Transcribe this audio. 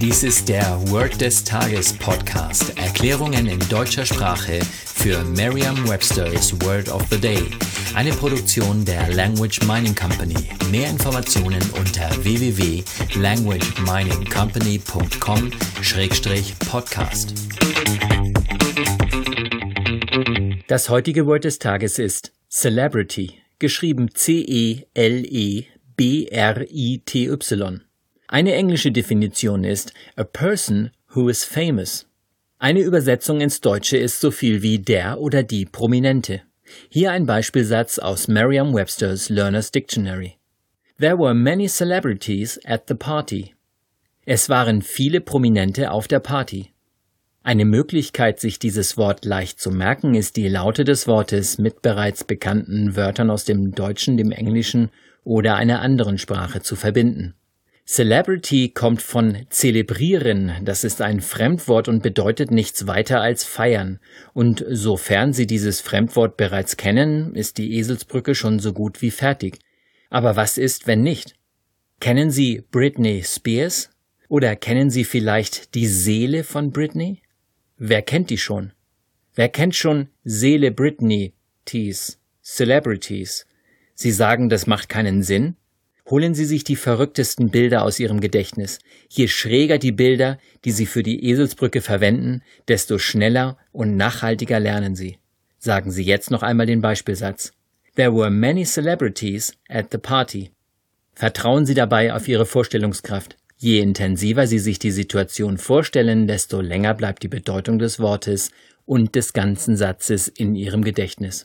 Dies ist der Word des Tages Podcast. Erklärungen in deutscher Sprache für Merriam-Webster's Word of the Day. Eine Produktion der Language Mining Company. Mehr Informationen unter www.languageminingcompany.com-podcast. Das heutige Wort des Tages ist Celebrity, geschrieben C-E-L-E-B-R-I-T-Y. Eine englische Definition ist a person who is famous. Eine Übersetzung ins Deutsche ist so viel wie der oder die Prominente. Hier ein Beispielsatz aus Merriam-Webster's Learner's Dictionary. There were many celebrities at the party. Es waren viele Prominente auf der Party. Eine Möglichkeit, sich dieses Wort leicht zu merken, ist die Laute des Wortes mit bereits bekannten Wörtern aus dem Deutschen, dem Englischen oder einer anderen Sprache zu verbinden. Celebrity kommt von zelebrieren, das ist ein Fremdwort und bedeutet nichts weiter als feiern. Und sofern Sie dieses Fremdwort bereits kennen, ist die Eselsbrücke schon so gut wie fertig. Aber was ist, wenn nicht? Kennen Sie Britney Spears? Oder kennen Sie vielleicht die Seele von Britney? Wer kennt die schon? Wer kennt schon Seele Britney, Tees, Celebrities? Sie sagen, das macht keinen Sinn? Holen Sie sich die verrücktesten Bilder aus Ihrem Gedächtnis. Je schräger die Bilder, die Sie für die Eselsbrücke verwenden, desto schneller und nachhaltiger lernen Sie. Sagen Sie jetzt noch einmal den Beispielsatz. There were many celebrities at the party. Vertrauen Sie dabei auf Ihre Vorstellungskraft. Je intensiver Sie sich die Situation vorstellen, desto länger bleibt die Bedeutung des Wortes und des ganzen Satzes in Ihrem Gedächtnis.